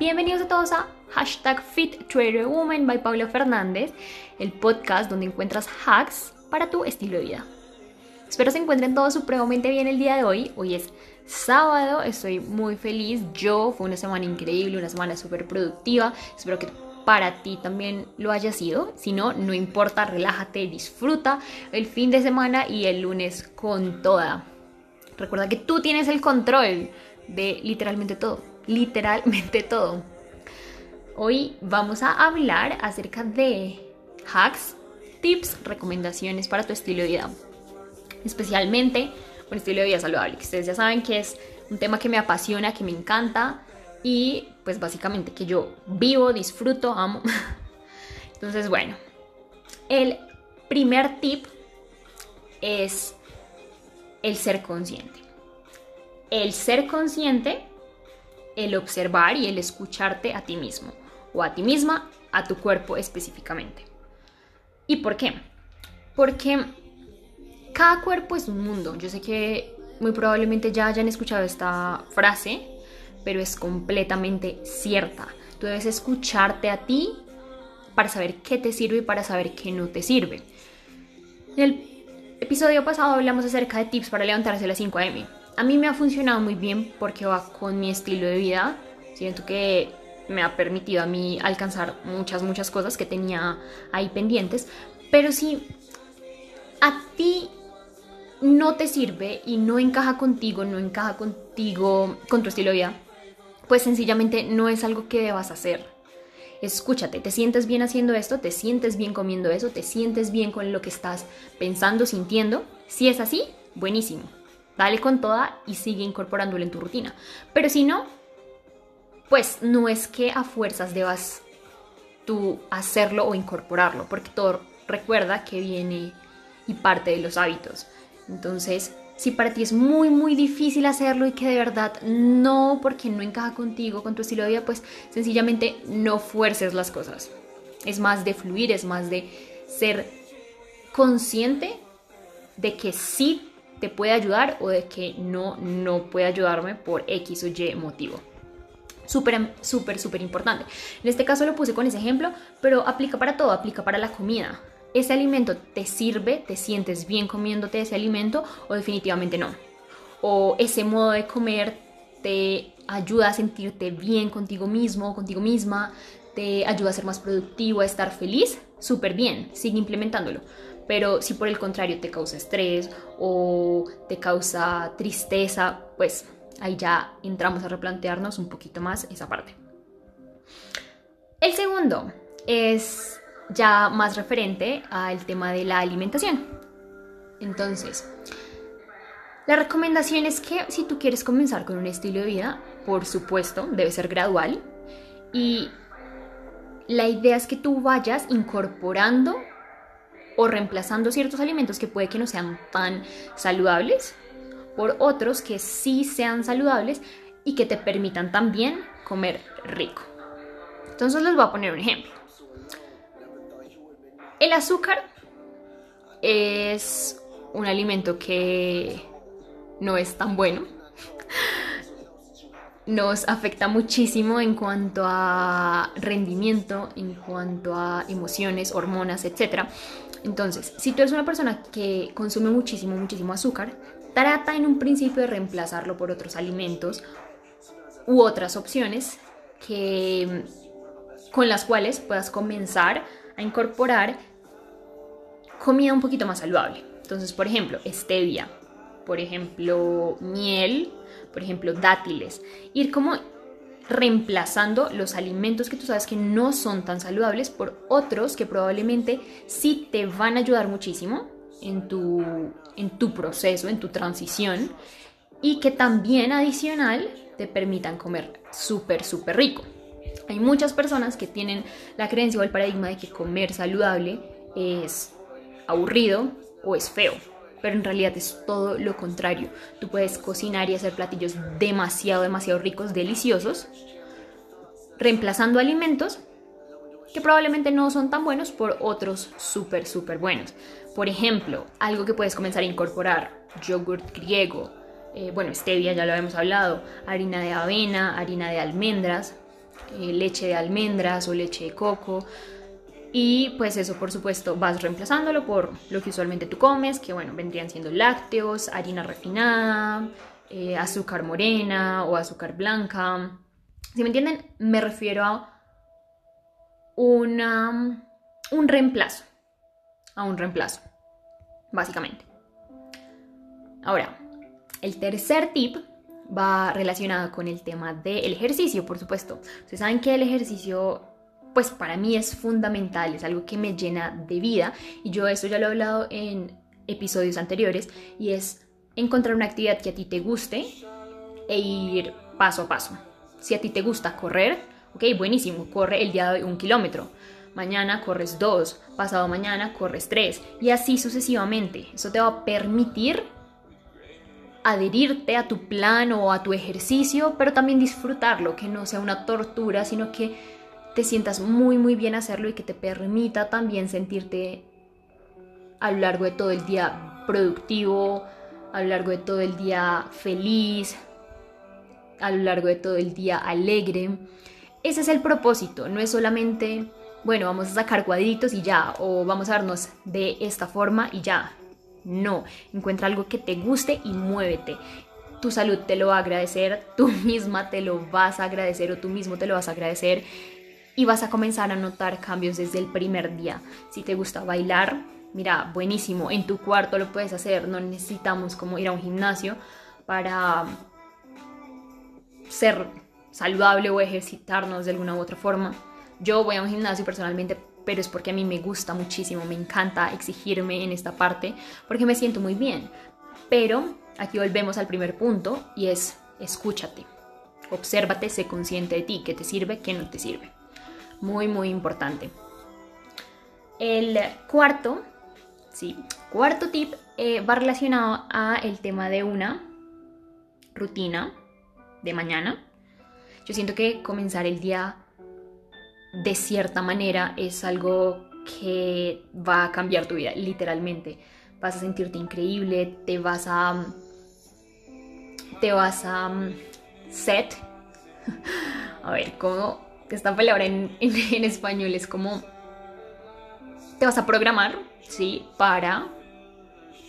Bienvenidos a todos a hashtag Fit by Paula Fernández, el podcast donde encuentras hacks para tu estilo de vida. Espero se encuentren todos supremamente bien el día de hoy. Hoy es sábado, estoy muy feliz. Yo fue una semana increíble, una semana súper productiva. Espero que para ti también lo haya sido. Si no, no importa, relájate, disfruta el fin de semana y el lunes con toda. Recuerda que tú tienes el control de literalmente todo literalmente todo. Hoy vamos a hablar acerca de hacks, tips, recomendaciones para tu estilo de vida. Especialmente un estilo de vida saludable, que ustedes ya saben que es un tema que me apasiona, que me encanta y pues básicamente que yo vivo, disfruto, amo. Entonces, bueno, el primer tip es el ser consciente. El ser consciente el observar y el escucharte a ti mismo o a ti misma, a tu cuerpo específicamente. ¿Y por qué? Porque cada cuerpo es un mundo. Yo sé que muy probablemente ya hayan escuchado esta frase, pero es completamente cierta. Tú debes escucharte a ti para saber qué te sirve y para saber qué no te sirve. En el episodio pasado hablamos acerca de tips para levantarse a las 5 a.m. A mí me ha funcionado muy bien porque va con mi estilo de vida. Siento que me ha permitido a mí alcanzar muchas, muchas cosas que tenía ahí pendientes. Pero si a ti no te sirve y no encaja contigo, no encaja contigo, con tu estilo de vida, pues sencillamente no es algo que debas hacer. Escúchate, ¿te sientes bien haciendo esto? ¿Te sientes bien comiendo eso? ¿Te sientes bien con lo que estás pensando, sintiendo? Si es así, buenísimo dale con toda y sigue incorporándolo en tu rutina. Pero si no, pues no es que a fuerzas debas tú hacerlo o incorporarlo, porque todo recuerda que viene y parte de los hábitos. Entonces, si para ti es muy, muy difícil hacerlo y que de verdad no, porque no encaja contigo, con tu estilo de vida, pues sencillamente no fuerces las cosas. Es más de fluir, es más de ser consciente de que sí te puede ayudar o de que no, no puede ayudarme por X o Y motivo. Súper, súper, súper importante. En este caso lo puse con ese ejemplo, pero aplica para todo, aplica para la comida. ¿Ese alimento te sirve? ¿Te sientes bien comiéndote ese alimento o definitivamente no? ¿O ese modo de comer te ayuda a sentirte bien contigo mismo, contigo misma? ¿Te ayuda a ser más productivo, a estar feliz? Súper bien, sigue implementándolo. Pero si por el contrario te causa estrés o te causa tristeza, pues ahí ya entramos a replantearnos un poquito más esa parte. El segundo es ya más referente al tema de la alimentación. Entonces, la recomendación es que si tú quieres comenzar con un estilo de vida, por supuesto, debe ser gradual y la idea es que tú vayas incorporando o reemplazando ciertos alimentos que puede que no sean tan saludables por otros que sí sean saludables y que te permitan también comer rico. Entonces les voy a poner un ejemplo. El azúcar es un alimento que no es tan bueno. Nos afecta muchísimo en cuanto a rendimiento, en cuanto a emociones, hormonas, etc. Entonces, si tú eres una persona que consume muchísimo, muchísimo azúcar, trata en un principio de reemplazarlo por otros alimentos u otras opciones que, con las cuales puedas comenzar a incorporar comida un poquito más saludable. Entonces, por ejemplo, stevia, por ejemplo, miel, por ejemplo, dátiles. Ir como reemplazando los alimentos que tú sabes que no son tan saludables por otros que probablemente sí te van a ayudar muchísimo en tu, en tu proceso, en tu transición y que también adicional te permitan comer súper, súper rico. Hay muchas personas que tienen la creencia o el paradigma de que comer saludable es aburrido o es feo pero en realidad es todo lo contrario. Tú puedes cocinar y hacer platillos demasiado, demasiado ricos, deliciosos, reemplazando alimentos que probablemente no son tan buenos por otros súper, súper buenos. Por ejemplo, algo que puedes comenzar a incorporar, yogurt griego, eh, bueno, stevia ya lo hemos hablado, harina de avena, harina de almendras, eh, leche de almendras o leche de coco. Y pues eso por supuesto vas reemplazándolo por lo que usualmente tú comes, que bueno, vendrían siendo lácteos, harina refinada, eh, azúcar morena o azúcar blanca. Si me entienden, me refiero a una, un reemplazo. A un reemplazo, básicamente. Ahora, el tercer tip va relacionado con el tema del ejercicio, por supuesto. Ustedes saben que el ejercicio, pues para mí es fundamental, es algo que me llena de vida y yo eso ya lo he hablado en episodios anteriores y es encontrar una actividad que a ti te guste e ir paso a paso. Si a ti te gusta correr, ok, buenísimo, corre el día de un kilómetro. Mañana corres dos, pasado mañana corres tres y así sucesivamente. Eso te va a permitir adherirte a tu plan o a tu ejercicio, pero también disfrutarlo, que no sea una tortura, sino que te sientas muy muy bien hacerlo y que te permita también sentirte a lo largo de todo el día productivo, a lo largo de todo el día feliz, a lo largo de todo el día alegre. Ese es el propósito, no es solamente, bueno, vamos a sacar cuadritos y ya, o vamos a darnos de esta forma y ya. No, encuentra algo que te guste y muévete. Tu salud te lo va a agradecer, tú misma te lo vas a agradecer o tú mismo te lo vas a agradecer y vas a comenzar a notar cambios desde el primer día. Si te gusta bailar, mira, buenísimo, en tu cuarto lo puedes hacer, no necesitamos como ir a un gimnasio para ser saludable o ejercitarnos de alguna u otra forma. Yo voy a un gimnasio personalmente pero es porque a mí me gusta muchísimo, me encanta exigirme en esta parte, porque me siento muy bien. Pero aquí volvemos al primer punto y es escúchate, obsérvate, sé consciente de ti, qué te sirve, qué no te sirve. Muy, muy importante. El cuarto, sí, cuarto tip eh, va relacionado a el tema de una rutina de mañana. Yo siento que comenzar el día de cierta manera es algo que va a cambiar tu vida, literalmente. Vas a sentirte increíble, te vas a... Te vas a... Set. A ver, ¿cómo? Esta palabra en, español es como... Te vas a programar, ¿sí? Para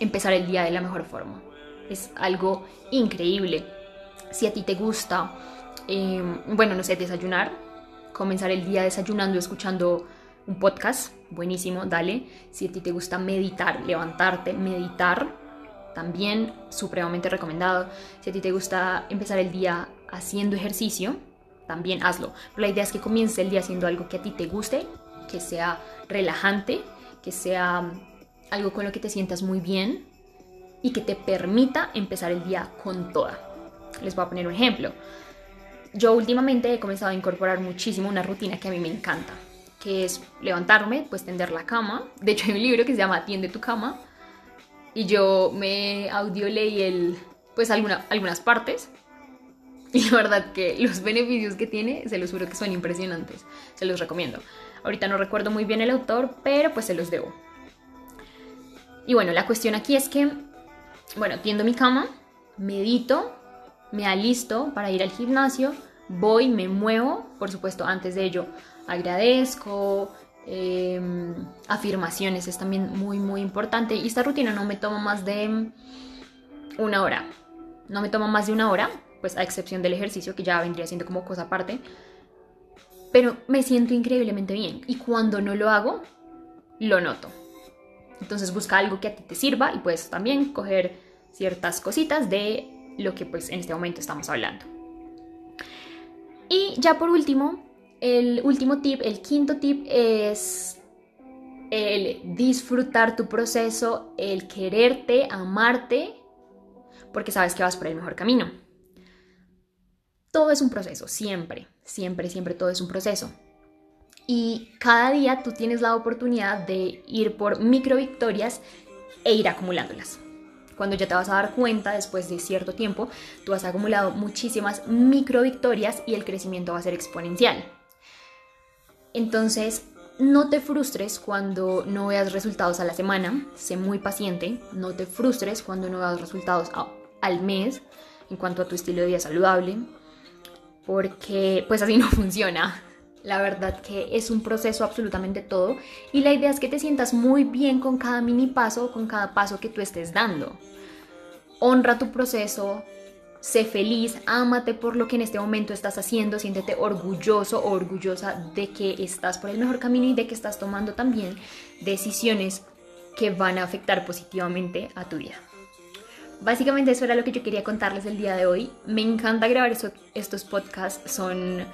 empezar el día de la mejor forma. Es algo increíble. Si a ti te gusta, eh, bueno, no sé, desayunar, comenzar el día desayunando, escuchando un podcast, buenísimo, dale. Si a ti te gusta meditar, levantarte, meditar, también supremamente recomendado. Si a ti te gusta empezar el día haciendo ejercicio, también hazlo. Pero la idea es que comiences el día haciendo algo que a ti te guste, que sea relajante, que sea algo con lo que te sientas muy bien y que te permita empezar el día con toda. Les voy a poner un ejemplo yo últimamente he comenzado a incorporar muchísimo una rutina que a mí me encanta, que es levantarme, pues tender la cama. De hecho hay un libro que se llama Tiende tu cama y yo me audio leí el, pues alguna, algunas partes y la verdad que los beneficios que tiene, se los juro que son impresionantes, se los recomiendo. Ahorita no recuerdo muy bien el autor, pero pues se los debo. Y bueno, la cuestión aquí es que, bueno, tiendo mi cama, medito, me alisto para ir al gimnasio, voy, me muevo, por supuesto antes de ello agradezco, em, afirmaciones es también muy muy importante y esta rutina no me toma más de una hora, no me toma más de una hora, pues a excepción del ejercicio que ya vendría siendo como cosa aparte, pero me siento increíblemente bien y cuando no lo hago, lo noto. Entonces busca algo que a ti te sirva y puedes también coger ciertas cositas de lo que pues en este momento estamos hablando. Y ya por último, el último tip, el quinto tip es el disfrutar tu proceso, el quererte, amarte, porque sabes que vas por el mejor camino. Todo es un proceso, siempre, siempre, siempre todo es un proceso. Y cada día tú tienes la oportunidad de ir por micro victorias e ir acumulándolas. Cuando ya te vas a dar cuenta después de cierto tiempo, tú has acumulado muchísimas micro victorias y el crecimiento va a ser exponencial. Entonces, no te frustres cuando no veas resultados a la semana, sé muy paciente, no te frustres cuando no veas resultados al mes en cuanto a tu estilo de vida saludable. Porque pues así no funciona. La verdad que es un proceso absolutamente todo y la idea es que te sientas muy bien con cada mini paso, con cada paso que tú estés dando. Honra tu proceso, sé feliz, ámate por lo que en este momento estás haciendo, siéntete orgulloso o orgullosa de que estás por el mejor camino y de que estás tomando también decisiones que van a afectar positivamente a tu vida. Básicamente eso era lo que yo quería contarles el día de hoy. Me encanta grabar estos podcasts, son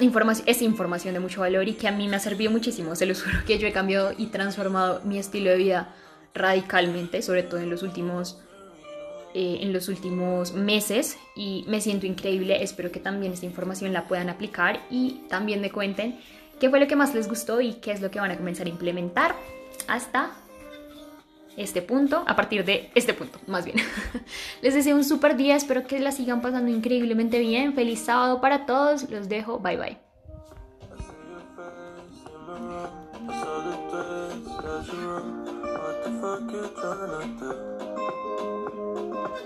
información, es información de mucho valor y que a mí me ha servido muchísimo. Se los juro que yo he cambiado y transformado mi estilo de vida radicalmente, sobre todo en los últimos, eh, en los últimos meses y me siento increíble. Espero que también esta información la puedan aplicar y también me cuenten qué fue lo que más les gustó y qué es lo que van a comenzar a implementar hasta este punto, a partir de este punto, más bien. Les deseo un super día, espero que la sigan pasando increíblemente bien. Feliz sábado para todos, los dejo, bye bye.